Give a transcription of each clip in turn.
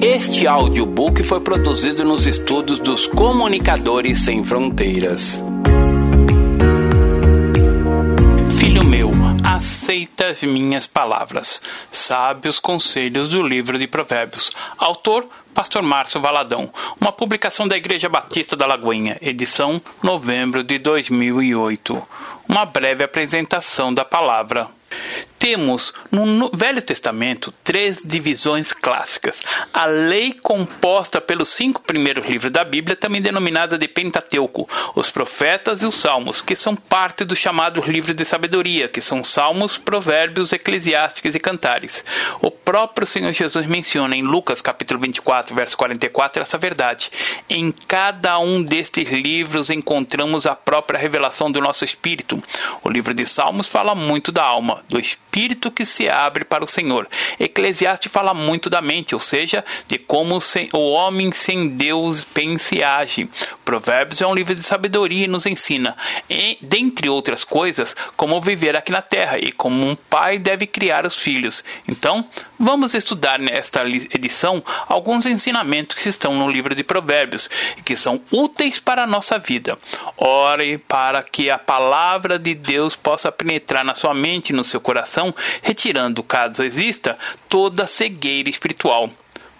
Este audiobook foi produzido nos estúdios dos Comunicadores Sem Fronteiras. Filho meu, aceita as minhas palavras. Sabe os conselhos do livro de Provérbios. Autor Pastor Márcio Valadão. Uma publicação da Igreja Batista da Lagoinha, edição novembro de 2008. Uma breve apresentação da palavra. Temos no Velho Testamento três divisões clássicas. A lei composta pelos cinco primeiros livros da Bíblia, também denominada de Pentateuco, os profetas e os salmos, que são parte do chamado livro de sabedoria, que são salmos, provérbios, eclesiásticos e cantares. O próprio Senhor Jesus menciona em Lucas capítulo 24, verso 44, essa verdade. Em cada um destes livros encontramos a própria revelação do nosso espírito. O livro de Salmos fala muito da alma, do espírito espírito que se abre para o Senhor. Eclesiastes fala muito da mente, ou seja, de como o homem sem Deus pensa e age. Provérbios é um livro de sabedoria e nos ensina, e, dentre outras coisas, como viver aqui na terra e como um pai deve criar os filhos. Então, vamos estudar nesta edição alguns ensinamentos que estão no livro de Provérbios e que são úteis para a nossa vida. Ore para que a palavra de Deus possa penetrar na sua mente e no seu coração coração, retirando, caso exista, toda cegueira espiritual.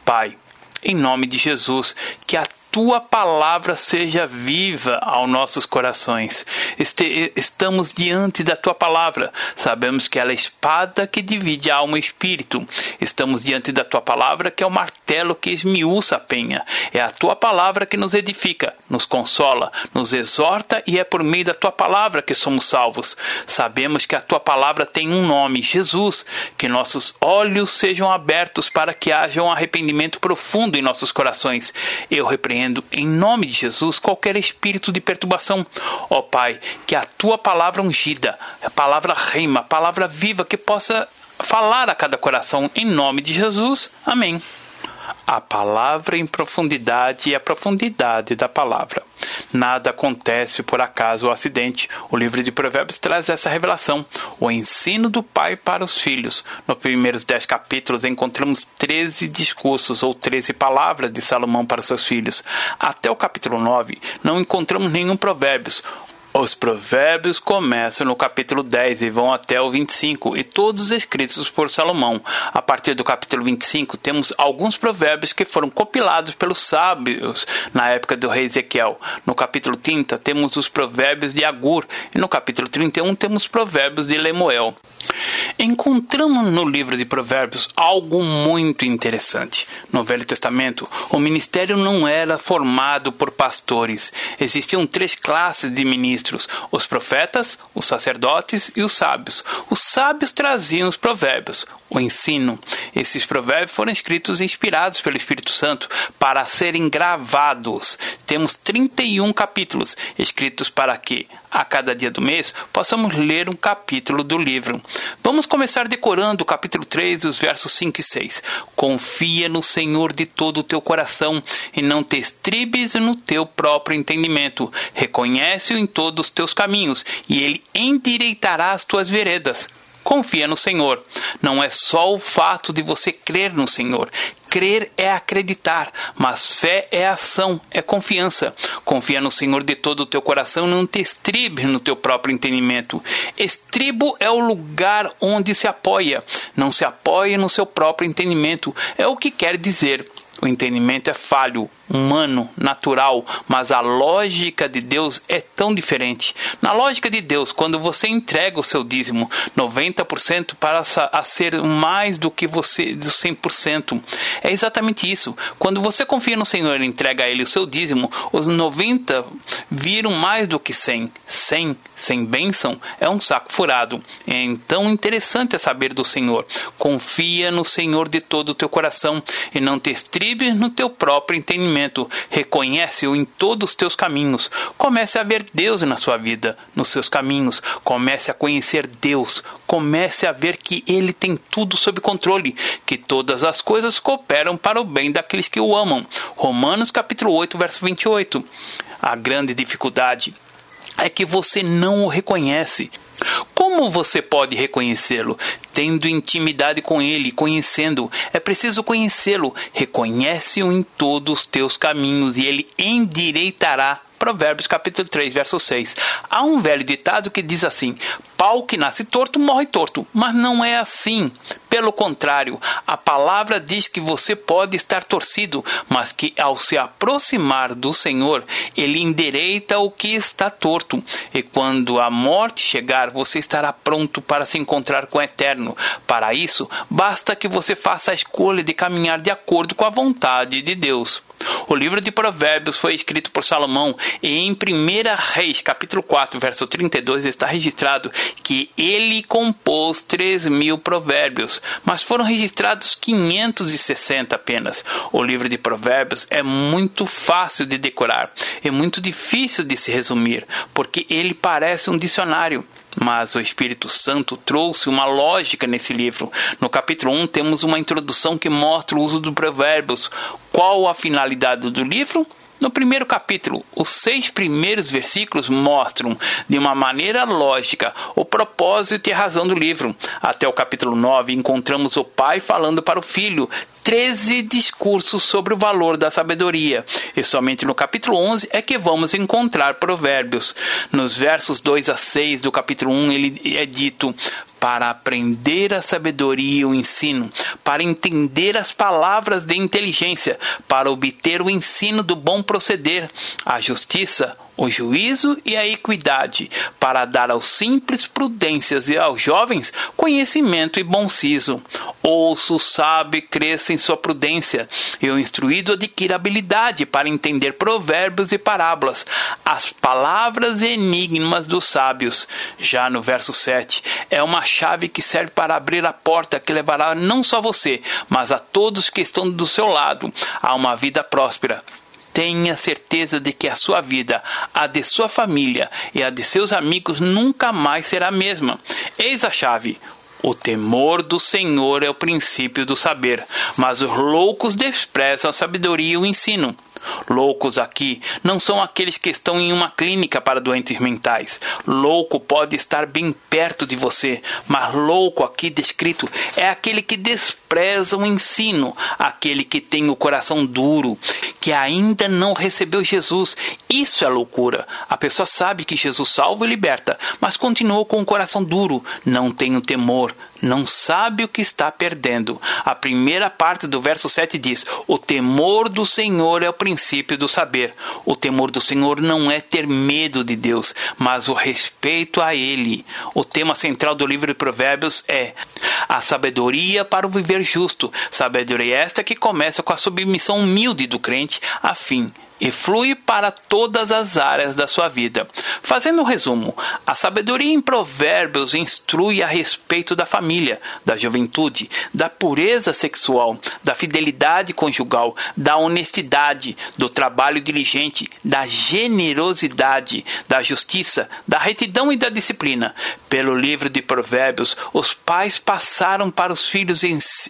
Pai, em nome de Jesus, que a tua palavra seja viva aos nossos corações. Este, estamos diante da tua palavra. Sabemos que ela é a espada que divide a alma e espírito. Estamos diante da tua palavra, que é o martelo que esmiuça a penha. É a tua palavra que nos edifica, nos consola, nos exorta e é por meio da tua palavra que somos salvos. Sabemos que a tua palavra tem um nome, Jesus. Que nossos olhos sejam abertos para que haja um arrependimento profundo em nossos corações. Eu repreendo repreendo em nome de Jesus qualquer espírito de perturbação. Ó Pai, que a tua palavra ungida, a palavra rima, a palavra viva que possa falar a cada coração em nome de Jesus. Amém. A palavra em profundidade e a profundidade da palavra. Nada acontece por acaso ou acidente. O livro de Provérbios traz essa revelação, o ensino do pai para os filhos. Nos primeiros dez capítulos encontramos treze discursos ou treze palavras de Salomão para seus filhos. Até o capítulo nove não encontramos nenhum provérbios. Os provérbios começam no capítulo 10 e vão até o 25, e todos escritos por Salomão. A partir do capítulo 25, temos alguns provérbios que foram compilados pelos sábios na época do rei Ezequiel. No capítulo 30, temos os provérbios de Agur, e no capítulo 31, temos os provérbios de Lemuel. Encontramos no livro de Provérbios algo muito interessante. No Velho Testamento, o ministério não era formado por pastores. Existiam três classes de ministros: os profetas, os sacerdotes e os sábios. Os sábios traziam os provérbios, o ensino. Esses provérbios foram escritos e inspirados pelo Espírito Santo para serem gravados. Temos 31 capítulos escritos para que, a cada dia do mês, possamos ler um capítulo do livro. Vamos começar decorando o capítulo 3, os versos 5 e 6. Confia no Senhor de todo o teu coração e não te estribes no teu próprio entendimento. Reconhece-o em todos os teus caminhos e ele endireitará as tuas veredas. Confia no Senhor. Não é só o fato de você crer no Senhor. Crer é acreditar, mas fé é ação, é confiança. Confia no Senhor de todo o teu coração, não te estribe no teu próprio entendimento. Estribo é o lugar onde se apoia, não se apoia no seu próprio entendimento. É o que quer dizer. O entendimento é falho, humano, natural, mas a lógica de Deus é tão diferente. Na lógica de Deus, quando você entrega o seu dízimo 90% para a ser mais do que você do 100%, é exatamente isso. Quando você confia no Senhor e entrega a ele o seu dízimo, os 90 viram mais do que 100. 100 sem bênção é um saco furado. É então interessante saber do Senhor. Confia no Senhor de todo o teu coração e não te estribes no teu próprio entendimento reconhece-o em todos os teus caminhos. Comece a ver Deus na sua vida, nos seus caminhos. Comece a conhecer Deus. Comece a ver que Ele tem tudo sob controle, que todas as coisas cooperam para o bem daqueles que o amam. Romanos capítulo 8, verso 28. A grande dificuldade é que você não o reconhece. Como você pode reconhecê-lo? Tendo intimidade com ele, conhecendo. É preciso conhecê-lo. Reconhece-o em todos os teus caminhos e ele endireitará Provérbios capítulo 3, verso 6. Há um velho ditado que diz assim: pau que nasce torto morre torto, mas não é assim. Pelo contrário, a palavra diz que você pode estar torcido, mas que ao se aproximar do Senhor, ele endireita o que está torto. E quando a morte chegar, você estará pronto para se encontrar com o Eterno. Para isso, basta que você faça a escolha de caminhar de acordo com a vontade de Deus. O livro de Provérbios foi escrito por Salomão e em 1 Reis, capítulo 4, verso 32, está registrado que ele compôs 3 mil provérbios, mas foram registrados 560 apenas. O livro de Provérbios é muito fácil de decorar, é muito difícil de se resumir, porque ele parece um dicionário. Mas o Espírito Santo trouxe uma lógica nesse livro. No capítulo 1 temos uma introdução que mostra o uso dos provérbios. Qual a finalidade do livro? No primeiro capítulo, os seis primeiros versículos mostram, de uma maneira lógica, o propósito e a razão do livro. Até o capítulo 9, encontramos o pai falando para o filho, 13 discursos sobre o valor da sabedoria. E somente no capítulo 11 é que vamos encontrar provérbios. Nos versos 2 a 6 do capítulo 1, ele é dito: para aprender a sabedoria e o ensino, para entender as palavras de inteligência, para obter o ensino do bom proceder, a justiça, o juízo e a equidade, para dar aos simples prudências e aos jovens conhecimento e bom siso. Ouço, sabe, cresça em sua prudência, e o instruído adquire habilidade para entender provérbios e parábolas, as palavras e enigmas dos sábios. Já no verso 7, é uma chave que serve para abrir a porta que levará não só você, mas a todos que estão do seu lado a uma vida próspera tenha certeza de que a sua vida, a de sua família e a de seus amigos nunca mais será a mesma. Eis a chave. O temor do Senhor é o princípio do saber, mas os loucos desprezam a sabedoria e o ensino. Loucos aqui não são aqueles que estão em uma clínica para doentes mentais. Louco pode estar bem perto de você, mas louco aqui descrito é aquele que despreza o ensino, aquele que tem o coração duro, que ainda não recebeu Jesus. Isso é loucura. A pessoa sabe que Jesus salva e liberta, mas continuou com o coração duro, não tem o temor, não sabe o que está perdendo. A primeira parte do verso 7 diz: O temor do Senhor é o princípio do saber. O temor do Senhor não é ter medo de Deus, mas o respeito a Ele. O tema central do livro de Provérbios é a sabedoria para o viver justo. Sabedoria esta que começa com a submissão humilde do crente, a fim e flui para todas as áreas da sua vida. Fazendo um resumo, a sabedoria em Provérbios instrui a respeito da família, da juventude, da pureza sexual, da fidelidade conjugal, da honestidade, do trabalho diligente, da generosidade, da justiça, da retidão e da disciplina. Pelo livro de Provérbios, os pais passaram para os filhos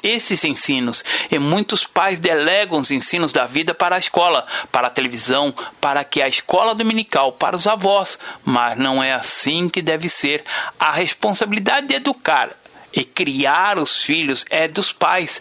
esses ensinos, e muitos pais delegam os ensinos da vida para a escola, para a televisão, para que a escola dominical para os avós, mas não é assim que deve ser. A responsabilidade de educar e criar os filhos é dos pais.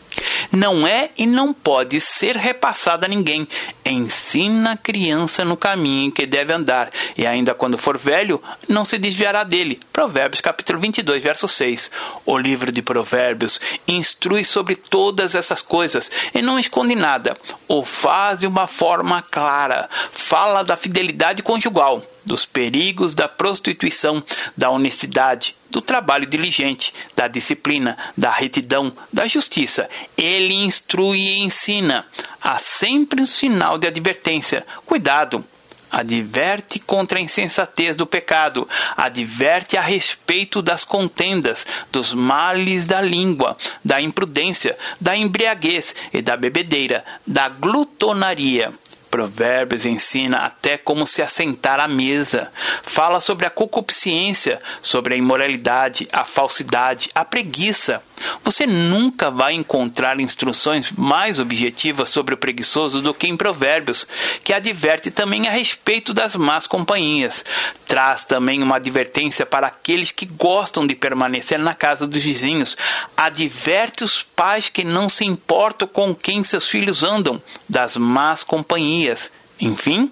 Não é e não pode ser repassada a ninguém. Ensina a criança no caminho que deve andar, e ainda quando for velho, não se desviará dele. Provérbios capítulo 22, verso 6. O livro de Provérbios instrui sobre todas essas coisas e não esconde nada. O faz de uma forma clara. Fala da fidelidade conjugal dos perigos da prostituição, da honestidade, do trabalho diligente, da disciplina, da retidão, da justiça. Ele instrui e ensina. Há sempre um sinal de advertência. Cuidado! adverte contra a insensatez do pecado, adverte a respeito das contendas, dos males da língua, da imprudência, da embriaguez e da bebedeira, da glutonaria. Provérbios ensina até como se assentar à mesa. Fala sobre a concupiscência, sobre a imoralidade, a falsidade, a preguiça. Você nunca vai encontrar instruções mais objetivas sobre o preguiçoso do que em Provérbios, que adverte também a respeito das más companhias. Traz também uma advertência para aqueles que gostam de permanecer na casa dos vizinhos. Adverte os pais que não se importam com quem seus filhos andam, das más companhias. Enfim,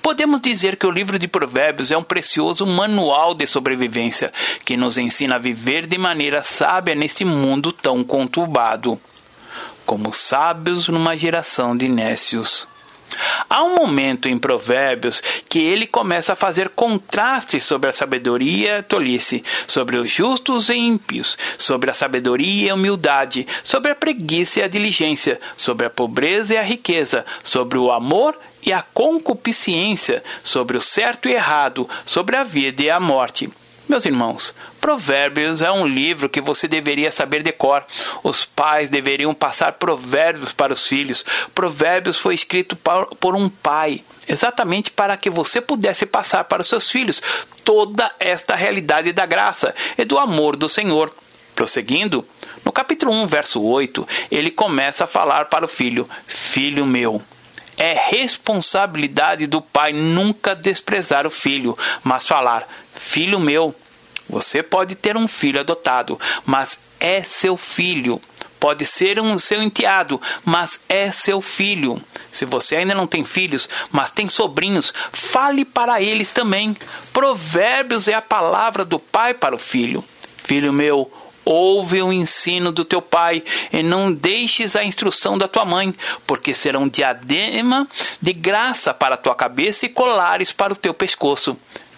podemos dizer que o livro de Provérbios é um precioso manual de sobrevivência que nos ensina a viver de maneira sábia neste mundo tão conturbado, como sábios numa geração de nécios. Há um momento em Provérbios que ele começa a fazer contrastes sobre a sabedoria e a tolice, sobre os justos e ímpios, sobre a sabedoria e a humildade, sobre a preguiça e a diligência, sobre a pobreza e a riqueza, sobre o amor e a concupiscência, sobre o certo e errado, sobre a vida e a morte. Meus irmãos, Provérbios é um livro que você deveria saber de cor. Os pais deveriam passar provérbios para os filhos. Provérbios foi escrito por um pai, exatamente para que você pudesse passar para os seus filhos toda esta realidade da graça e do amor do Senhor. Prosseguindo, no capítulo 1, verso 8, ele começa a falar para o filho: Filho meu. É responsabilidade do pai nunca desprezar o filho, mas falar: Filho meu. Você pode ter um filho adotado, mas é seu filho. Pode ser um seu enteado, mas é seu filho. Se você ainda não tem filhos, mas tem sobrinhos, fale para eles também. Provérbios é a palavra do pai para o filho. Filho meu, Ouve o ensino do teu pai e não deixes a instrução da tua mãe, porque serão diadema de graça para a tua cabeça e colares para o teu pescoço.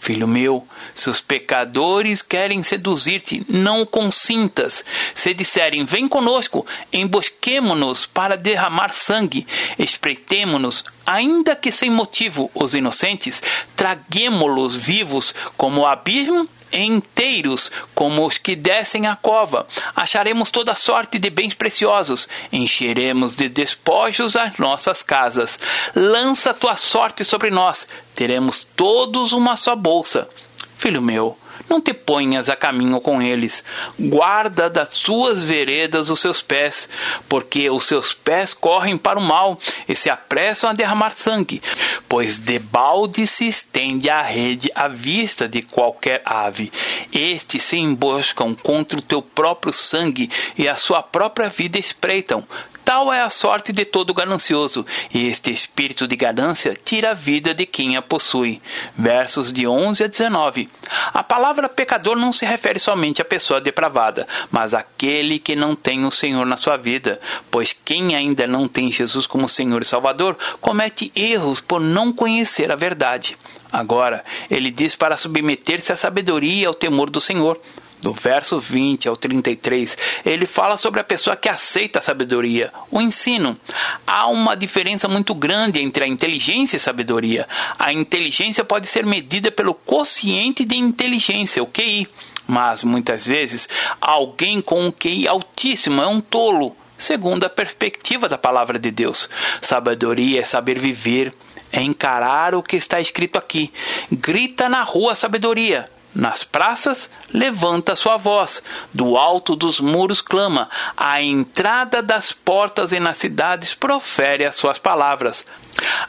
Filho meu, se os pecadores querem seduzir-te, não consintas. Se disserem, vem conosco, embosquemo-nos para derramar sangue, espreitemo-nos, ainda que sem motivo, os inocentes, traguemo-los vivos como o abismo inteiros como os que descem a cova. Acharemos toda sorte de bens preciosos, encheremos de despojos as nossas casas. Lança tua sorte sobre nós, teremos todos uma só bolsa. Filho meu, não te ponhas a caminho com eles. Guarda das suas veredas os seus pés, porque os seus pés correm para o mal e se apressam a derramar sangue, pois debalde se estende a rede à vista de qualquer ave. Estes se emboscam contra o teu próprio sangue e a sua própria vida espreitam. Tal é a sorte de todo ganancioso, e este espírito de ganância tira a vida de quem a possui. Versos de 11 a 19. A palavra pecador não se refere somente à pessoa depravada, mas àquele que não tem o Senhor na sua vida, pois quem ainda não tem Jesus como Senhor e Salvador comete erros por não conhecer a verdade. Agora, ele diz para submeter-se à sabedoria e ao temor do Senhor do verso 20 ao 33, ele fala sobre a pessoa que aceita a sabedoria, o ensino. Há uma diferença muito grande entre a inteligência e a sabedoria. A inteligência pode ser medida pelo quociente de inteligência, o QI, mas muitas vezes alguém com um QI altíssimo é um tolo, segundo a perspectiva da palavra de Deus. Sabedoria é saber viver, é encarar o que está escrito aqui. Grita na rua sabedoria nas praças, levanta sua voz, do alto dos muros clama, à entrada das portas e nas cidades profere as suas palavras.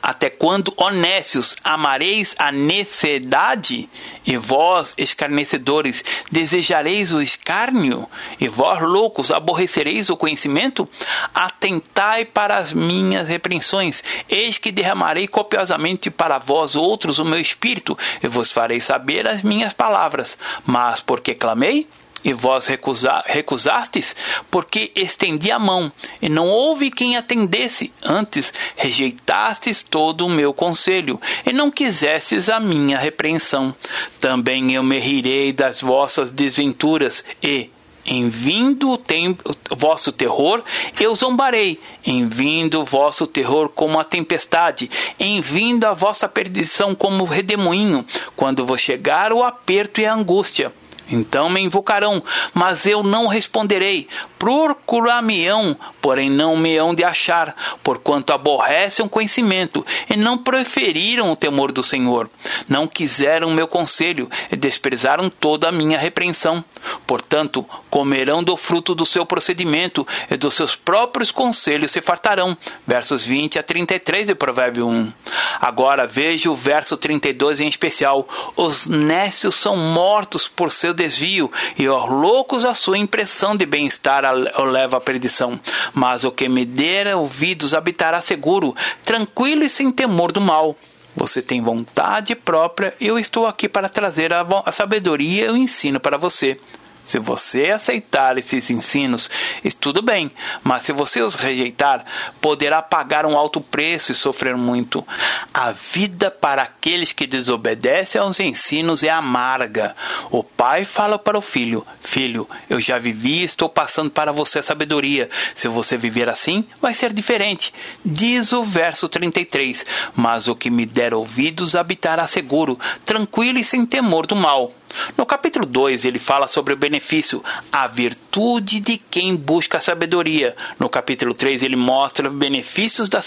Até quando, honestos, amareis a necessidade? E vós, escarnecedores, desejareis o escárnio? E vós, loucos, aborrecereis o conhecimento? Atentai para as minhas repreensões. Eis que derramarei copiosamente para vós outros o meu espírito, e vos farei saber as minhas palavras. Mas porque clamei? E vós recusa, recusastes, porque estendi a mão, e não houve quem atendesse. Antes rejeitastes todo o meu conselho, e não quisestes a minha repreensão. Também eu me rirei das vossas desventuras, e, em vindo o, tempo, vosso terror, eu zombarei. Em vindo o vosso terror como a tempestade, em vindo a vossa perdição como redemoinho, quando vos chegar o aperto e a angústia. Então me invocarão, mas eu não responderei. Procurar-me-ão, porém não me hão de achar, porquanto aborrecem o conhecimento, e não preferiram o temor do Senhor. Não quiseram meu conselho, e desprezaram toda a minha repreensão. Portanto, comerão do fruto do seu procedimento, e dos seus próprios conselhos se fartarão. Versos 20 a 33 do Provérbio 1. Agora veja o verso 32 em especial. Os nécios são mortos por seu desvio, e os loucos a sua impressão de bem-estar o leva à perdição. Mas o que me der ouvidos habitará seguro, tranquilo e sem temor do mal. Você tem vontade própria, eu estou aqui para trazer a sabedoria e o ensino para você. Se você aceitar esses ensinos, tudo bem, mas se você os rejeitar, poderá pagar um alto preço e sofrer muito. A vida para aqueles que desobedecem aos ensinos é amarga. O pai fala para o filho: Filho, eu já vivi e estou passando para você a sabedoria. Se você viver assim, vai ser diferente. Diz o verso 33: Mas o que me der ouvidos habitará seguro, tranquilo e sem temor do mal. No capítulo 2, ele fala sobre o benefício, a virtude de quem busca a sabedoria. No capítulo 3, ele mostra os benefícios da,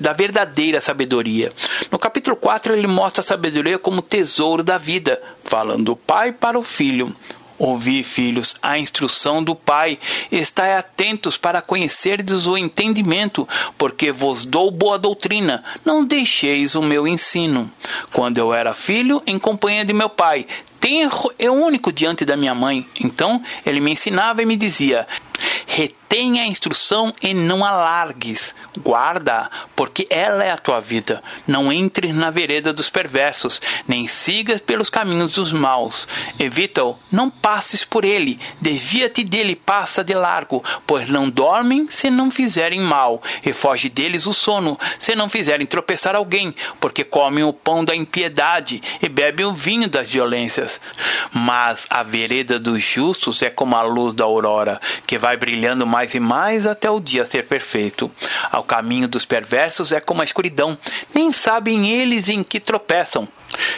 da verdadeira sabedoria. No capítulo 4, ele mostra a sabedoria como tesouro da vida, falando do pai para o filho. Ouvi, filhos, a instrução do Pai. Estai atentos para conhecerdes o entendimento, porque vos dou boa doutrina. Não deixeis o meu ensino. Quando eu era filho, em companhia de meu pai, tenro é único diante da minha mãe. Então ele me ensinava e me dizia: Retenha a instrução e não alargues. Guarda, porque ela é a tua vida. Não entres na vereda dos perversos, nem sigas pelos caminhos dos maus. Evita-o, não passes por ele. Desvia-te dele, passa de largo, pois não dormem se não fizerem mal, e foge deles o sono, se não fizerem tropeçar alguém, porque comem o pão da impiedade e bebem o vinho das violências. Mas a vereda dos justos é como a luz da aurora, que vai brilhando mais e mais até o dia ser perfeito. Ao caminho dos perversos é como a escuridão, nem sabem eles em que tropeçam.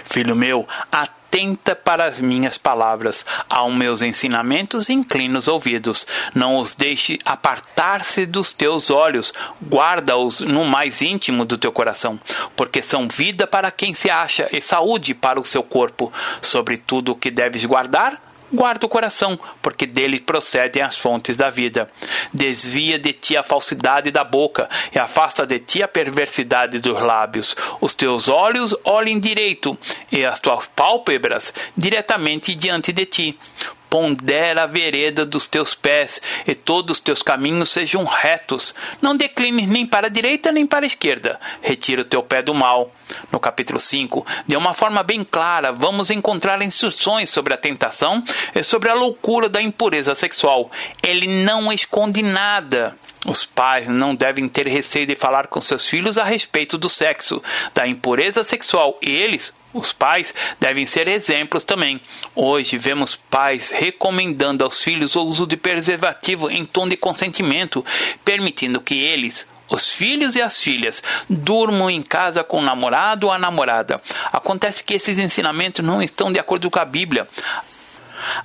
Filho meu, atenta para as minhas palavras, aos meus ensinamentos inclina os ouvidos. Não os deixe apartar-se dos teus olhos, guarda-os no mais íntimo do teu coração, porque são vida para quem se acha e saúde para o seu corpo. Sobre tudo o que deves guardar, Guarda o coração, porque dele procedem as fontes da vida. Desvia de ti a falsidade da boca e afasta de ti a perversidade dos lábios. Os teus olhos olhem direito e as tuas pálpebras diretamente diante de ti pondera a vereda dos teus pés, e todos os teus caminhos sejam retos. Não declines nem para a direita nem para a esquerda. Retira o teu pé do mal. No capítulo 5, de uma forma bem clara, vamos encontrar instruções sobre a tentação e sobre a loucura da impureza sexual. Ele não esconde nada. Os pais não devem ter receio de falar com seus filhos a respeito do sexo, da impureza sexual, e eles, os pais devem ser exemplos também. Hoje vemos pais recomendando aos filhos o uso de preservativo em tom de consentimento, permitindo que eles, os filhos e as filhas durmam em casa com o namorado ou a namorada. Acontece que esses ensinamentos não estão de acordo com a Bíblia.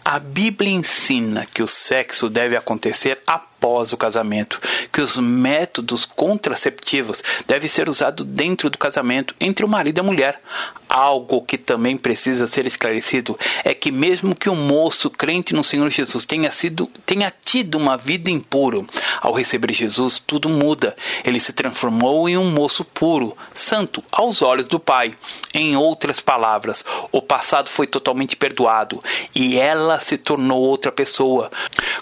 A Bíblia ensina que o sexo deve acontecer após o casamento, que os métodos contraceptivos devem ser usados dentro do casamento entre o marido e a mulher. Algo que também precisa ser esclarecido é que mesmo que o moço crente no Senhor Jesus tenha sido tenha tido uma vida impuro, ao receber Jesus tudo muda. Ele se transformou em um moço puro, santo aos olhos do Pai. Em outras palavras, o passado foi totalmente perdoado e ela se tornou outra pessoa.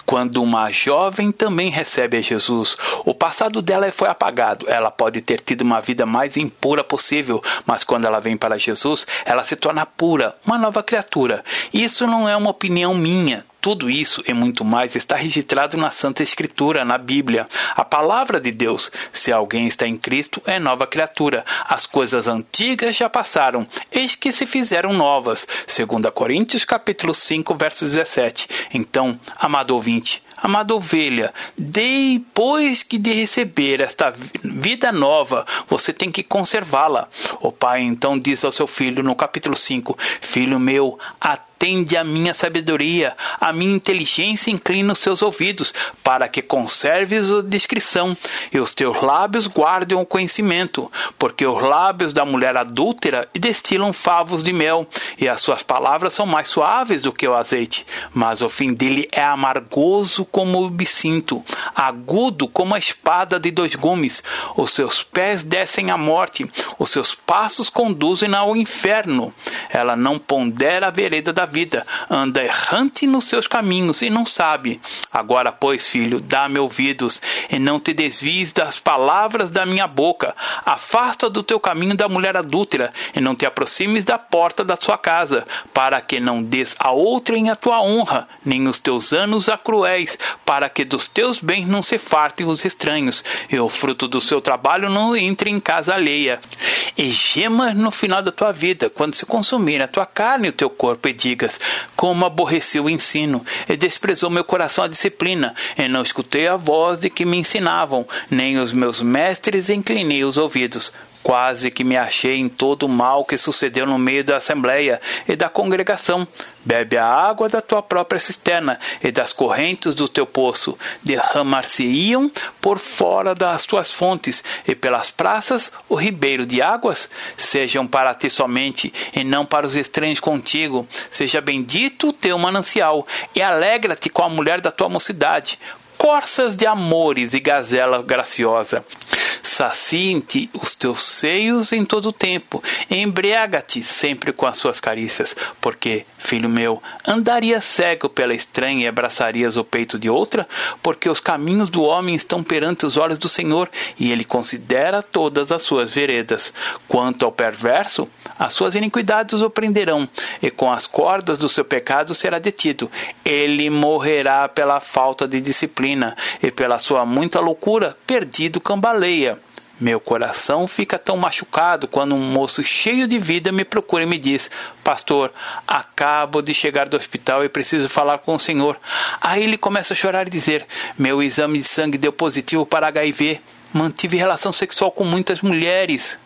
Quando uma jovem também recebe a Jesus, o passado dela foi apagado. Ela pode ter tido uma vida mais impura possível, mas quando ela vem para Jesus Jesus, ela se torna pura, uma nova criatura. Isso não é uma opinião minha. Tudo isso e muito mais está registrado na Santa Escritura, na Bíblia. A palavra de Deus. Se alguém está em Cristo, é nova criatura. As coisas antigas já passaram, eis que se fizeram novas. 2 Coríntios capítulo 5, verso 17. Então, amado ouvinte, Amada ovelha, depois que de receber esta vida nova, você tem que conservá-la. O pai então diz ao seu filho no capítulo 5: Filho meu, até atende à minha sabedoria, à minha inteligência inclina os seus ouvidos, para que conserves a discrição, e os teus lábios guardem o conhecimento, porque os lábios da mulher adúltera destilam favos de mel, e as suas palavras são mais suaves do que o azeite, mas o fim dele é amargoso como o bicinto, agudo como a espada de dois gumes. Os seus pés descem à morte, os seus passos conduzem ao inferno. Ela não pondera a vereda da vida, anda errante nos seus caminhos e não sabe. Agora, pois, filho, dá-me ouvidos e não te desvies das palavras da minha boca. Afasta do teu caminho da mulher adúltera e não te aproximes da porta da sua casa, para que não des a outrem a tua honra, nem os teus anos a cruéis, para que dos teus bens não se fartem os estranhos, e o fruto do seu trabalho não entre em casa alheia. E gemas no final da tua vida, quando se consumir a tua carne e o teu corpo, e Como aborreci o ensino, e desprezou meu coração a disciplina, e não escutei a voz de que me ensinavam, nem os meus mestres inclinei os ouvidos. Quase que me achei em todo o mal que sucedeu no meio da assembleia e da congregação. Bebe a água da tua própria cisterna e das correntes do teu poço. Derramar-se-iam por fora das tuas fontes e pelas praças o ribeiro de águas. Sejam para ti somente e não para os estranhos contigo. Seja bendito o teu manancial e alegra-te com a mulher da tua mocidade corças de amores e gazela graciosa. Saciem-te os teus seios em todo o tempo, embriaga-te sempre com as suas carícias, porque, filho meu, andaria cego pela estranha e abraçarias o peito de outra, porque os caminhos do homem estão perante os olhos do Senhor, e ele considera todas as suas veredas. Quanto ao perverso, as suas iniquidades o prenderão, e com as cordas do seu pecado será detido. Ele morrerá pela falta de disciplina, e pela sua muita loucura, perdido cambaleia. Meu coração fica tão machucado quando um moço cheio de vida me procura e me diz: Pastor, acabo de chegar do hospital e preciso falar com o senhor. Aí ele começa a chorar e dizer: Meu exame de sangue deu positivo para HIV. Mantive relação sexual com muitas mulheres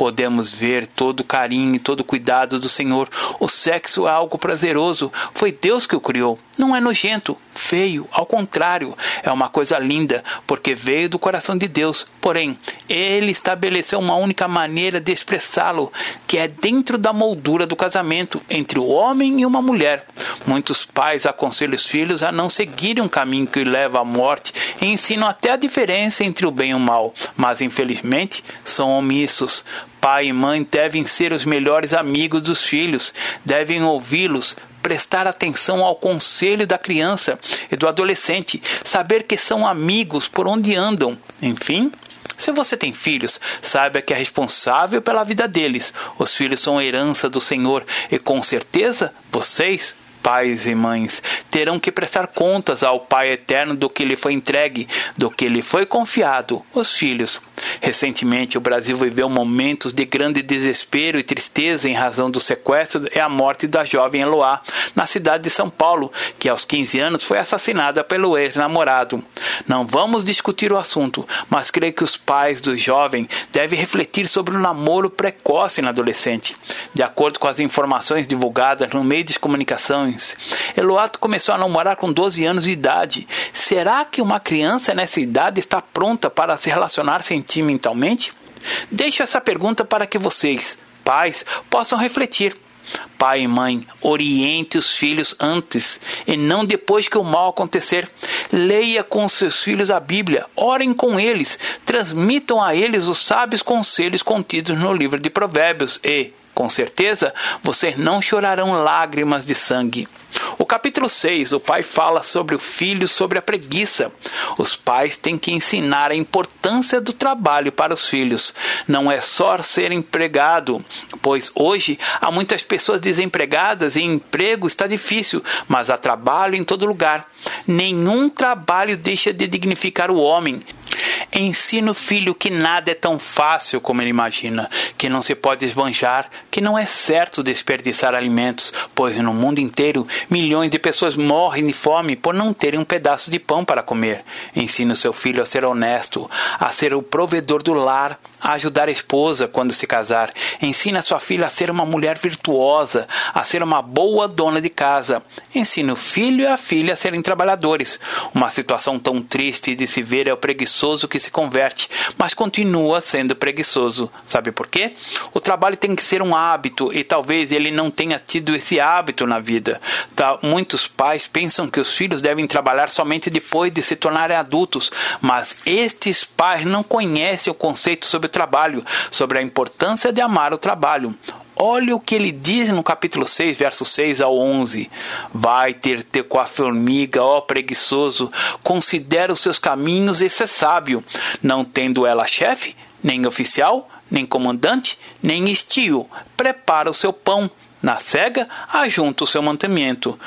podemos ver todo o carinho e todo o cuidado do Senhor. O sexo é algo prazeroso. Foi Deus que o criou. Não é nojento, feio, ao contrário, é uma coisa linda, porque veio do coração de Deus. Porém, ele estabeleceu uma única maneira de expressá-lo, que é dentro da moldura do casamento entre o homem e uma mulher. Muitos pais aconselham os filhos a não seguirem um caminho que leva à morte e ensinam até a diferença entre o bem e o mal, mas infelizmente são omissos. Pai e mãe devem ser os melhores amigos dos filhos, devem ouvi-los, prestar atenção ao conselho da criança e do adolescente, saber que são amigos por onde andam. Enfim, se você tem filhos, saiba que é responsável pela vida deles. Os filhos são herança do Senhor e com certeza vocês pais e mães terão que prestar contas ao Pai eterno do que lhe foi entregue, do que lhe foi confiado, os filhos. Recentemente, o Brasil viveu momentos de grande desespero e tristeza em razão do sequestro e a morte da jovem Eloá, na cidade de São Paulo, que aos 15 anos foi assassinada pelo ex-namorado. Não vamos discutir o assunto, mas creio que os pais do jovem devem refletir sobre o namoro precoce na adolescente. De acordo com as informações divulgadas no meio de comunicação Eloato começou a namorar com 12 anos de idade. Será que uma criança nessa idade está pronta para se relacionar sentimentalmente? Deixo essa pergunta para que vocês, pais, possam refletir. Pai e mãe, oriente os filhos antes e não depois que o mal acontecer. Leia com seus filhos a Bíblia, orem com eles, transmitam a eles os sábios conselhos contidos no livro de Provérbios e, com certeza, vocês não chorarão lágrimas de sangue. O capítulo 6, o pai fala sobre o filho, sobre a preguiça. Os pais têm que ensinar a importância do trabalho para os filhos. Não é só ser empregado, pois hoje há muitas pessoas desempregadas e emprego está difícil, mas há trabalho em todo lugar. Nenhum trabalho deixa de dignificar o homem. Ensina o filho que nada é tão fácil como ele imagina, que não se pode esbanjar, que não é certo desperdiçar alimentos, pois no mundo inteiro milhões de pessoas morrem de fome por não terem um pedaço de pão para comer. Ensina o seu filho a ser honesto, a ser o provedor do lar, a ajudar a esposa quando se casar. Ensina sua filha a ser uma mulher virtuosa, a ser uma boa dona de casa. Ensina o filho e a filha a serem trabalhadores. Uma situação tão triste de se ver é o preguiçoso que se converte, mas continua sendo preguiçoso. Sabe por quê? O trabalho tem que ser um hábito e talvez ele não tenha tido esse hábito na vida. Tá, muitos pais pensam que os filhos devem trabalhar somente depois de se tornarem adultos, mas estes pais não conhecem o conceito sobre o trabalho, sobre a importância de amar o trabalho. Olha o que ele diz no capítulo 6, versos 6 ao 11. Vai ter ter com a formiga, ó preguiçoso, considera os seus caminhos e ser sábio, não tendo ela chefe, nem oficial, nem comandante, nem estio. Prepara o seu pão. Na cega, ajunta o seu mantimento.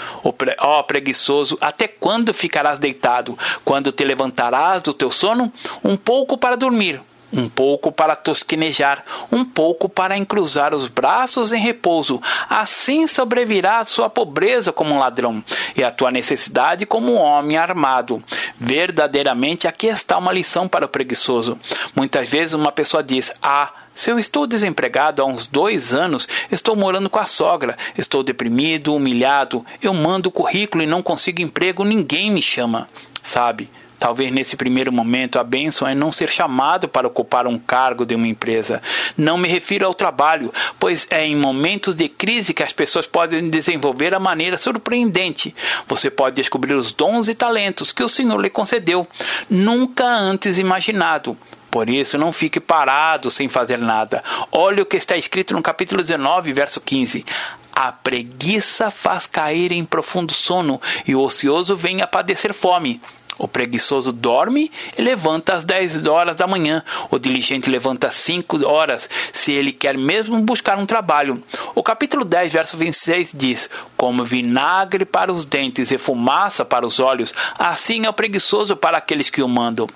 Ó preguiçoso, até quando ficarás deitado? Quando te levantarás do teu sono? Um pouco para dormir, um pouco para tosquenejar, um pouco para encruzar os braços em repouso. Assim sobrevirá a sua pobreza como um ladrão e a tua necessidade como um homem armado. Verdadeiramente aqui está uma lição para o preguiçoso. Muitas vezes uma pessoa diz: Ah, se eu estou desempregado há uns dois anos, estou morando com a sogra, estou deprimido, humilhado, eu mando currículo e não consigo emprego, ninguém me chama. Sabe? Talvez nesse primeiro momento a bênção é não ser chamado para ocupar um cargo de uma empresa. Não me refiro ao trabalho, pois é em momentos de crise que as pessoas podem desenvolver a maneira surpreendente. Você pode descobrir os dons e talentos que o Senhor lhe concedeu, nunca antes imaginado. Por isso, não fique parado sem fazer nada. Olha o que está escrito no capítulo 19, verso 15. A preguiça faz cair em profundo sono, e o ocioso vem a padecer fome. O preguiçoso dorme e levanta às 10 horas da manhã. O diligente levanta às 5 horas, se ele quer mesmo buscar um trabalho. O capítulo 10, verso 26 diz: Como vinagre para os dentes e fumaça para os olhos, assim é o preguiçoso para aqueles que o mandam.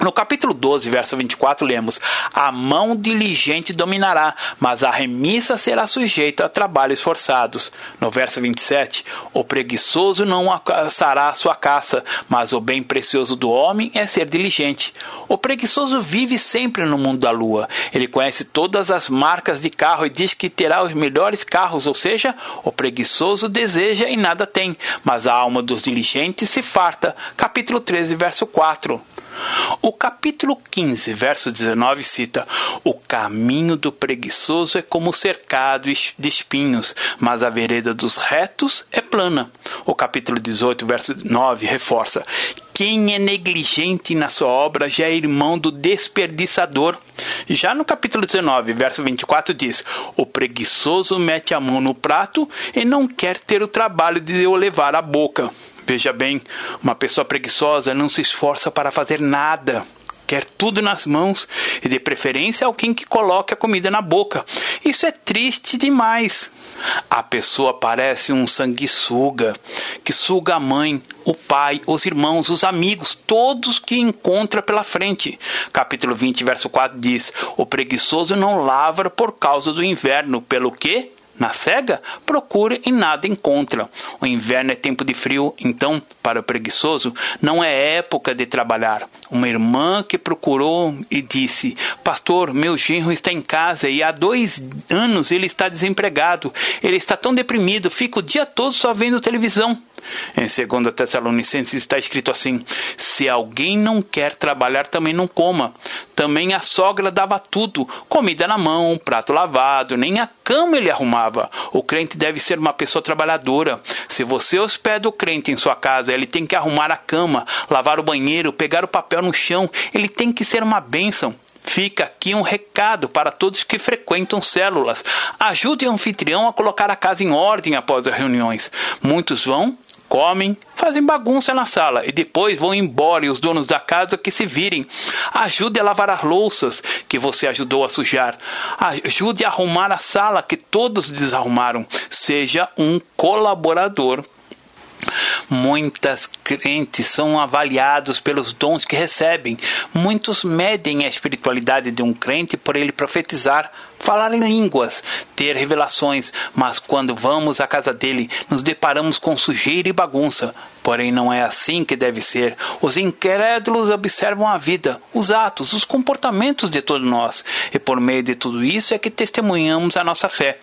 No capítulo 12, verso 24, lemos: A mão diligente dominará, mas a remissa será sujeita a trabalhos forçados. No verso 27, o preguiçoso não alcançará a sua caça, mas o bem precioso do homem é ser diligente. O preguiçoso vive sempre no mundo da lua. Ele conhece todas as marcas de carro e diz que terá os melhores carros, ou seja, o preguiçoso deseja e nada tem, mas a alma dos diligentes se farta. Capítulo 13, verso 4. O capítulo 15, verso 19 cita: O caminho do preguiçoso é como cercado de espinhos, mas a vereda dos retos é plana. O capítulo 18, verso 9 reforça: quem é negligente na sua obra já é irmão do desperdiçador. Já no capítulo 19, verso 24 diz: O preguiçoso mete a mão no prato e não quer ter o trabalho de o levar à boca. Veja bem, uma pessoa preguiçosa não se esforça para fazer nada. Quer tudo nas mãos e, de preferência, alguém que coloque a comida na boca. Isso é triste demais. A pessoa parece um sanguessuga que suga a mãe, o pai, os irmãos, os amigos, todos que encontra pela frente. Capítulo 20, verso 4 diz: O preguiçoso não lavra por causa do inverno, pelo que na cega, procura e nada encontra. O inverno é tempo de frio, então, para o preguiçoso, não é época de trabalhar. Uma irmã que procurou e disse: Pastor, meu genro está em casa e há dois anos ele está desempregado. Ele está tão deprimido, fica o dia todo só vendo televisão. Em 2 Tessalonicenses está escrito assim: Se alguém não quer trabalhar, também não coma. Também a sogra dava tudo: comida na mão, prato lavado, nem a cama ele arrumava. O crente deve ser uma pessoa trabalhadora. Se você hospeda o crente em sua casa, ele tem que arrumar a cama, lavar o banheiro, pegar o papel no chão, ele tem que ser uma bênção. Fica aqui um recado para todos que frequentam células. Ajude o anfitrião a colocar a casa em ordem após as reuniões. Muitos vão comem, fazem bagunça na sala e depois vão embora e os donos da casa que se virem. Ajude a lavar as louças que você ajudou a sujar. Ajude a arrumar a sala que todos desarrumaram. Seja um colaborador. Muitas crentes são avaliados pelos dons que recebem. Muitos medem a espiritualidade de um crente por ele profetizar, falar em línguas, ter revelações, mas quando vamos à casa dele, nos deparamos com sujeira e bagunça. Porém, não é assim que deve ser. Os incrédulos observam a vida, os atos, os comportamentos de todos nós, e por meio de tudo isso é que testemunhamos a nossa fé.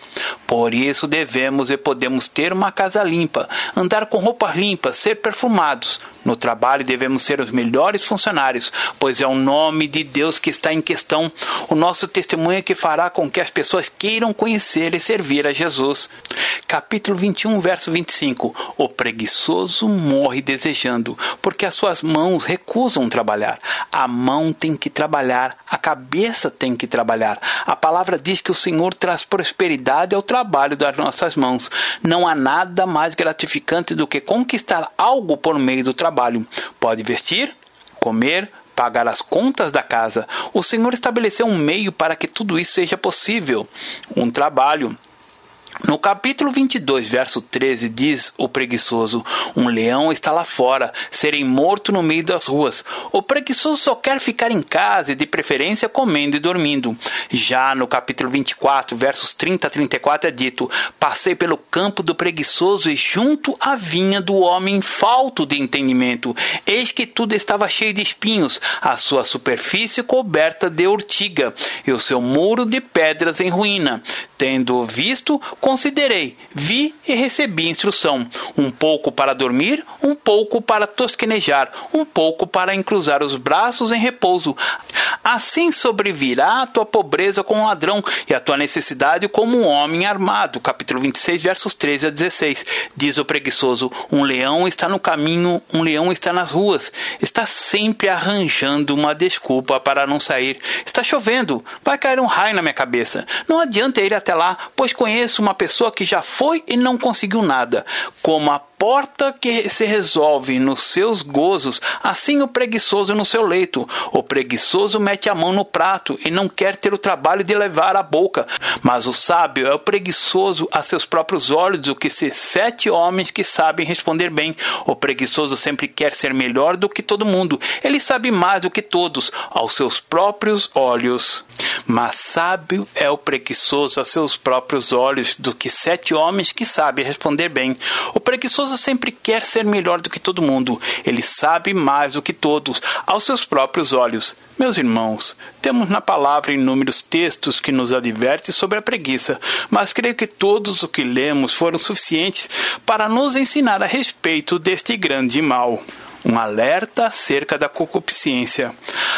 Por isso devemos e podemos ter uma casa limpa, andar com roupas limpas, ser perfumados, no trabalho devemos ser os melhores funcionários, pois é o nome de Deus que está em questão. O nosso testemunho é que fará com que as pessoas queiram conhecer e servir a Jesus. Capítulo 21, verso 25. O preguiçoso morre desejando, porque as suas mãos recusam trabalhar. A mão tem que trabalhar, a cabeça tem que trabalhar. A palavra diz que o Senhor traz prosperidade ao trabalho das nossas mãos. Não há nada mais gratificante do que conquistar algo por meio do trabalho trabalho. Pode vestir, comer, pagar as contas da casa. O Senhor estabeleceu um meio para que tudo isso seja possível. Um trabalho no capítulo 22, verso 13, diz o preguiçoso: Um leão está lá fora, serem morto no meio das ruas. O preguiçoso só quer ficar em casa e, de preferência, comendo e dormindo. Já no capítulo 24, versos 30 a 34, é dito: Passei pelo campo do preguiçoso e junto à vinha do homem falto de entendimento. Eis que tudo estava cheio de espinhos, a sua superfície coberta de urtiga, e o seu muro de pedras em ruína. Tendo visto, considerei, vi e recebi instrução, um pouco para dormir, um pouco para tosquenejar, um pouco para encruzar os braços em repouso. Assim sobrevirá a tua pobreza como ladrão e a tua necessidade como um homem armado. Capítulo 26, versos 13 a 16. Diz o preguiçoso: Um leão está no caminho, um leão está nas ruas, está sempre arranjando uma desculpa para não sair. Está chovendo, vai cair um raio na minha cabeça. Não adianta ir até lá, pois conheço uma pessoa que já foi e não conseguiu nada. Como a porta que se resolve nos seus gozos, assim o preguiçoso no seu leito. O preguiçoso mete a mão no prato e não quer ter o trabalho de levar à boca. Mas o sábio é o preguiçoso a seus próprios olhos do que se sete homens que sabem responder bem. O preguiçoso sempre quer ser melhor do que todo mundo. Ele sabe mais do que todos, aos seus próprios olhos. Mas sábio é o preguiçoso a seus próprios olhos do que sete homens que sabem responder bem. O preguiçoso esposa sempre quer ser melhor do que todo mundo. Ele sabe mais do que todos, aos seus próprios olhos. Meus irmãos, temos na palavra inúmeros textos que nos advertem sobre a preguiça, mas creio que todos o que lemos foram suficientes para nos ensinar a respeito deste grande mal um alerta acerca da concupiscência.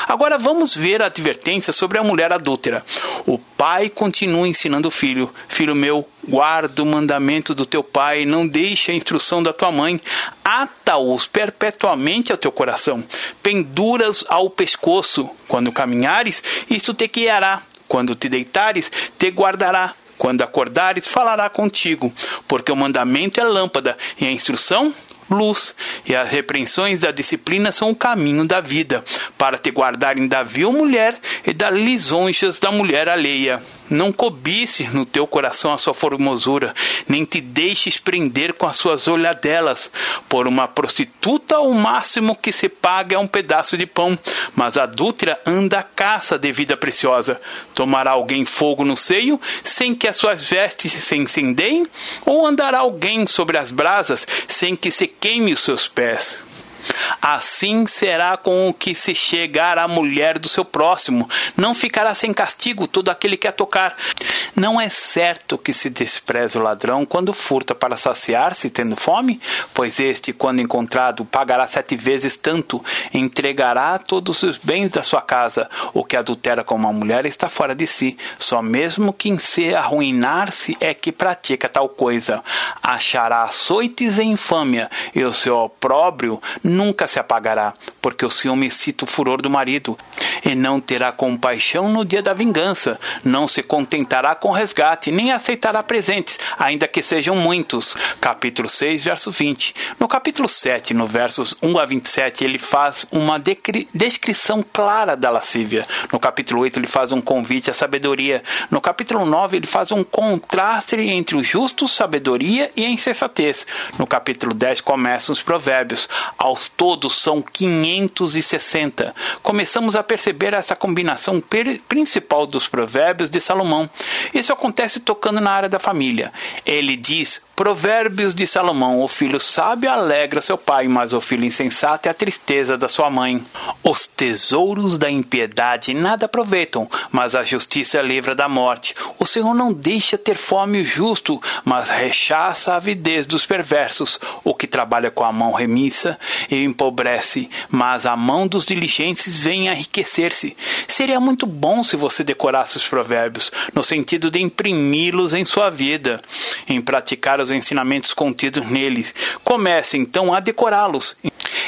Agora vamos ver a advertência sobre a mulher adúltera. O pai continua ensinando o filho: Filho meu, guarda o mandamento do teu pai, não deixe a instrução da tua mãe, ata-os perpetuamente ao teu coração, penduras ao pescoço. Quando caminhares, isso te guiará. Quando te deitares, te guardará. Quando acordares, falará contigo, porque o mandamento é lâmpada e a instrução luz, e as repreensões da disciplina são o caminho da vida, para te guardarem da vil mulher e das lisonjas da mulher alheia. Não cobice no teu coração a sua formosura, nem te deixes prender com as suas olhadelas. Por uma prostituta, o máximo que se paga é um pedaço de pão, mas a adúltera anda à caça de vida preciosa. Tomará alguém fogo no seio, sem que as suas vestes se incendeiem? Ou andará alguém sobre as brasas, sem que se queime os seus pés. Assim será com o que se chegar à mulher do seu próximo. Não ficará sem castigo todo aquele que a tocar. Não é certo que se despreze o ladrão quando furta para saciar-se tendo fome? Pois este, quando encontrado, pagará sete vezes tanto, entregará todos os bens da sua casa. O que adultera com uma mulher está fora de si. Só mesmo quem se arruinar-se é que pratica tal coisa. Achará açoites e infâmia, e o seu opróbrio nunca se apagará, porque o ciúme excita o furor do marido, e não terá compaixão no dia da vingança, não se contentará com resgate, nem aceitará presentes, ainda que sejam muitos. Capítulo 6, verso 20. No capítulo 7, no versos 1 a 27, ele faz uma descrição clara da lascívia. No capítulo 8, ele faz um convite à sabedoria. No capítulo 9, ele faz um contraste entre o justo, sabedoria e a insensatez. No capítulo 10, começam os provérbios. Aos todos são 560. Começamos a perceber essa combinação principal dos provérbios de Salomão. Isso acontece tocando na área da família. Ele diz Provérbios de Salomão: O filho sábio alegra seu pai, mas o filho insensato é a tristeza da sua mãe. Os tesouros da impiedade nada aproveitam, mas a justiça livra da morte. O Senhor não deixa ter fome o justo, mas rechaça a avidez dos perversos. O que trabalha com a mão remissa e empobrece, mas a mão dos diligentes vem enriquecer-se. Seria muito bom se você decorasse os provérbios, no sentido de imprimi-los em sua vida, em praticar os os ensinamentos contidos neles. Comece então a decorá-los.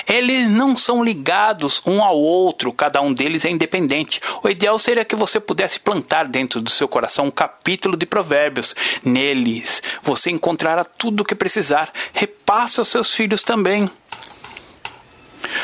Eles não são ligados um ao outro, cada um deles é independente. O ideal seria que você pudesse plantar dentro do seu coração um capítulo de provérbios. Neles você encontrará tudo o que precisar. Repasse aos seus filhos também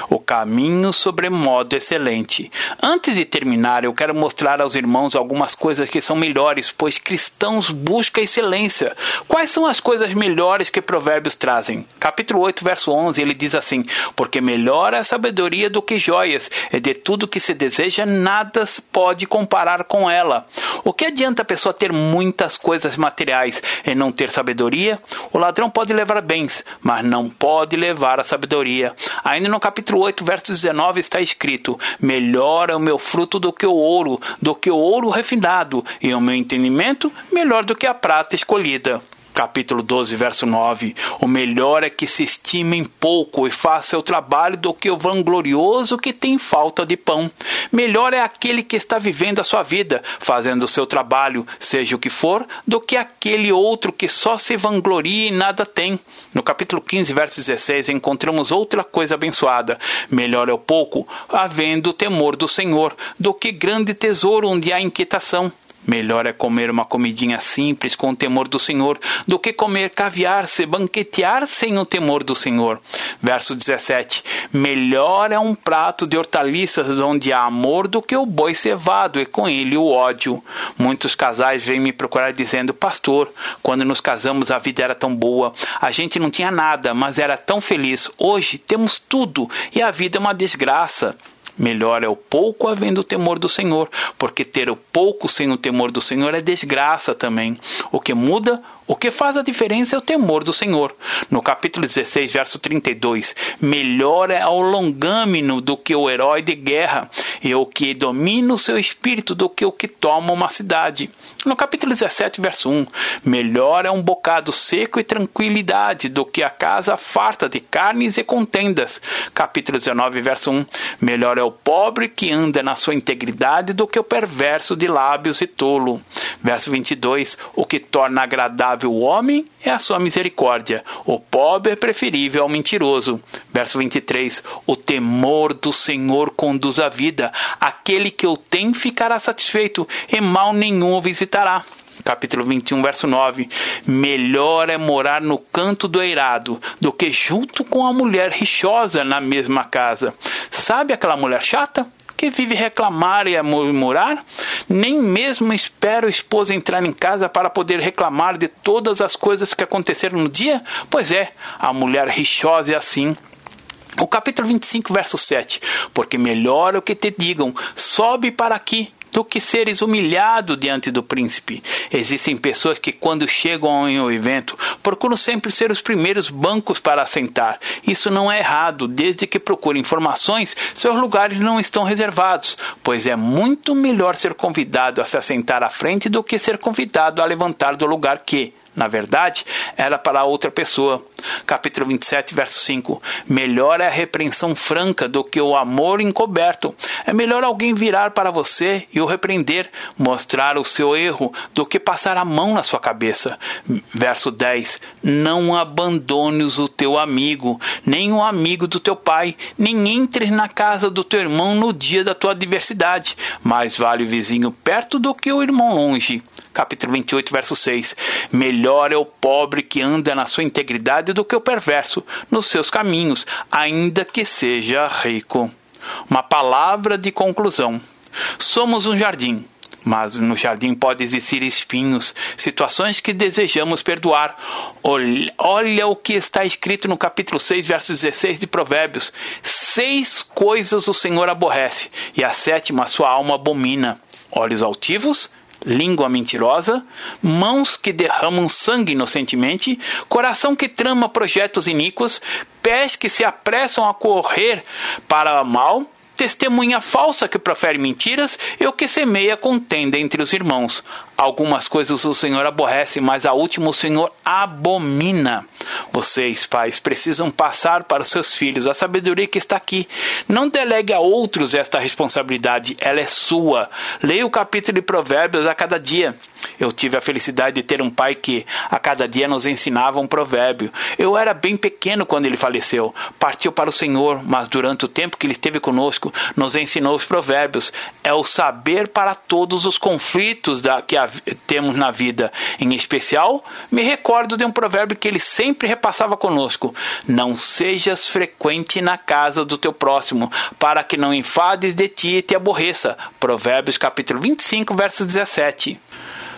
o caminho sobremodo excelente. Antes de terminar, eu quero mostrar aos irmãos algumas coisas que são melhores, pois cristãos buscam excelência. Quais são as coisas melhores que Provérbios trazem? Capítulo 8, verso 11, ele diz assim: Porque melhor é a sabedoria do que joias, e de tudo que se deseja, nada se pode comparar com ela. O que adianta a pessoa ter muitas coisas materiais e não ter sabedoria? O ladrão pode levar bens, mas não pode levar a sabedoria. Ainda no capítulo 8, 18, verso 19 está escrito: Melhor é o meu fruto do que o ouro, do que o ouro refinado, e o meu entendimento melhor do que a prata escolhida capítulo 12, verso 9. O melhor é que se estime em pouco e faça o trabalho do que o vanglorioso que tem falta de pão. Melhor é aquele que está vivendo a sua vida, fazendo o seu trabalho, seja o que for, do que aquele outro que só se vangloria e nada tem. No capítulo 15, verso 16, encontramos outra coisa abençoada. Melhor é o pouco, havendo temor do Senhor, do que grande tesouro onde há inquietação. Melhor é comer uma comidinha simples com o temor do Senhor do que comer caviar, se banquetear sem o temor do Senhor. Verso 17: Melhor é um prato de hortaliças onde há amor do que o boi cevado e com ele o ódio. Muitos casais vêm me procurar dizendo: Pastor, quando nos casamos a vida era tão boa, a gente não tinha nada, mas era tão feliz. Hoje temos tudo e a vida é uma desgraça. Melhor é o pouco havendo o temor do Senhor, porque ter o pouco sem o temor do Senhor é desgraça também. O que muda, o que faz a diferença é o temor do Senhor. No capítulo 16, verso 32, melhor é o longâmino do que o herói de guerra, e o que domina o seu espírito do que o que toma uma cidade. No capítulo 17, verso 1, melhor é um bocado seco e tranquilidade do que a casa farta de carnes e contendas. Capítulo 19, verso 1, melhor é o pobre que anda na sua integridade do que o perverso de lábios e tolo. Verso 22, o que torna agradável o homem é a sua misericórdia. O pobre é preferível ao mentiroso. Verso 23, o temor do Senhor conduz a vida. Aquele que o tem ficará satisfeito e mal nenhum o visitará capítulo 21, verso 9: Melhor é morar no canto do eirado do que junto com a mulher rixosa na mesma casa. Sabe aquela mulher chata? Que vive reclamar e murmurar? Nem mesmo espera o esposo entrar em casa para poder reclamar de todas as coisas que aconteceram no dia? Pois é, a mulher rixosa é assim. O capítulo 25, verso 7. Porque melhor é o que te digam, sobe para aqui, do que seres humilhado diante do príncipe. Existem pessoas que, quando chegam em um evento, procuram sempre ser os primeiros bancos para assentar. Isso não é errado, desde que procurem informações, seus lugares não estão reservados, pois é muito melhor ser convidado a se assentar à frente do que ser convidado a levantar do lugar que, Na verdade, era para outra pessoa. Capítulo 27, verso 5. Melhor é a repreensão franca do que o amor encoberto. É melhor alguém virar para você e o repreender, mostrar o seu erro, do que passar a mão na sua cabeça. Verso 10. Não abandones o teu amigo, nem o amigo do teu pai, nem entres na casa do teu irmão no dia da tua adversidade. Mais vale o vizinho perto do que o irmão longe capítulo 28, verso 6. Melhor é o pobre que anda na sua integridade do que o perverso nos seus caminhos, ainda que seja rico. Uma palavra de conclusão. Somos um jardim, mas no jardim pode existir espinhos, situações que desejamos perdoar. Olha, o que está escrito no capítulo 6, verso 16 de Provérbios: Seis coisas o Senhor aborrece, e a sétima sua alma abomina: olhos altivos, língua mentirosa, mãos que derramam sangue inocentemente, coração que trama projetos iníquos, pés que se apressam a correr para o mal, testemunha falsa que profere mentiras e o que semeia contenda entre os irmãos. Algumas coisas o Senhor aborrece, mas a última o Senhor abomina. Vocês, pais, precisam passar para os seus filhos a sabedoria que está aqui. Não delegue a outros esta responsabilidade, ela é sua. Leia o capítulo de Provérbios a cada dia. Eu tive a felicidade de ter um pai que a cada dia nos ensinava um provérbio. Eu era bem pequeno quando ele faleceu. Partiu para o Senhor, mas durante o tempo que ele esteve conosco, nos ensinou os provérbios. É o saber para todos os conflitos da, que temos na vida. Em especial, me recordo de um provérbio que ele sempre repassava conosco: Não sejas frequente na casa do teu próximo, para que não enfades de ti e te aborreça. Provérbios capítulo 25, verso 17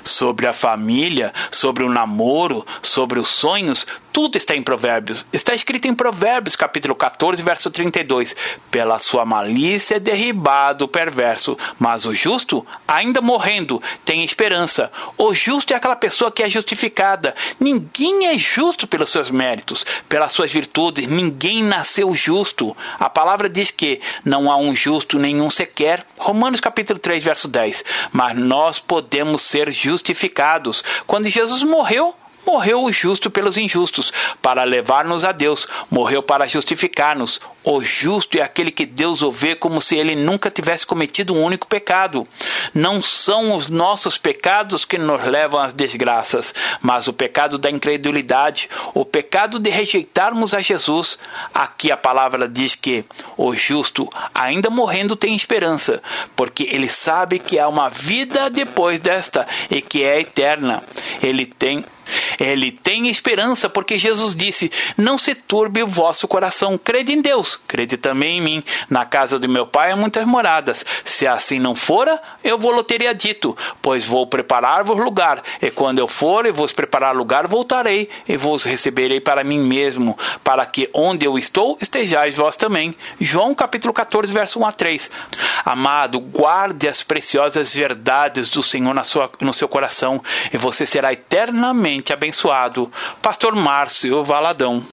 sobre a família, sobre o namoro, sobre os sonhos, tudo está em Provérbios. Está escrito em Provérbios, capítulo 14, verso 32. Pela sua malícia é derribado o perverso, mas o justo, ainda morrendo, tem esperança. O justo é aquela pessoa que é justificada. Ninguém é justo pelos seus méritos, pelas suas virtudes. Ninguém nasceu justo. A palavra diz que não há um justo nenhum sequer. Romanos capítulo 3, verso 10. Mas nós podemos ser justificados. Quando Jesus morreu, Morreu o justo pelos injustos, para levar-nos a Deus. Morreu para justificar-nos. O justo é aquele que Deus o vê como se ele nunca tivesse cometido um único pecado. Não são os nossos pecados que nos levam às desgraças, mas o pecado da incredulidade, o pecado de rejeitarmos a Jesus. Aqui a palavra diz que o justo, ainda morrendo, tem esperança, porque ele sabe que há uma vida depois desta e que é eterna. Ele tem ele tem esperança porque Jesus disse: Não se turbe o vosso coração, crede em Deus, crede também em mim. Na casa do meu pai há muitas moradas. Se assim não fora, eu vou teria dito, pois vou preparar-vos lugar. E quando eu for e vos preparar lugar, voltarei e vos receberei para mim mesmo, para que onde eu estou estejais vós também. João capítulo 14, verso 1 a 3. Amado, guarde as preciosas verdades do Senhor na sua, no seu coração e você será eternamente abençoado. Pastor Márcio Valadão.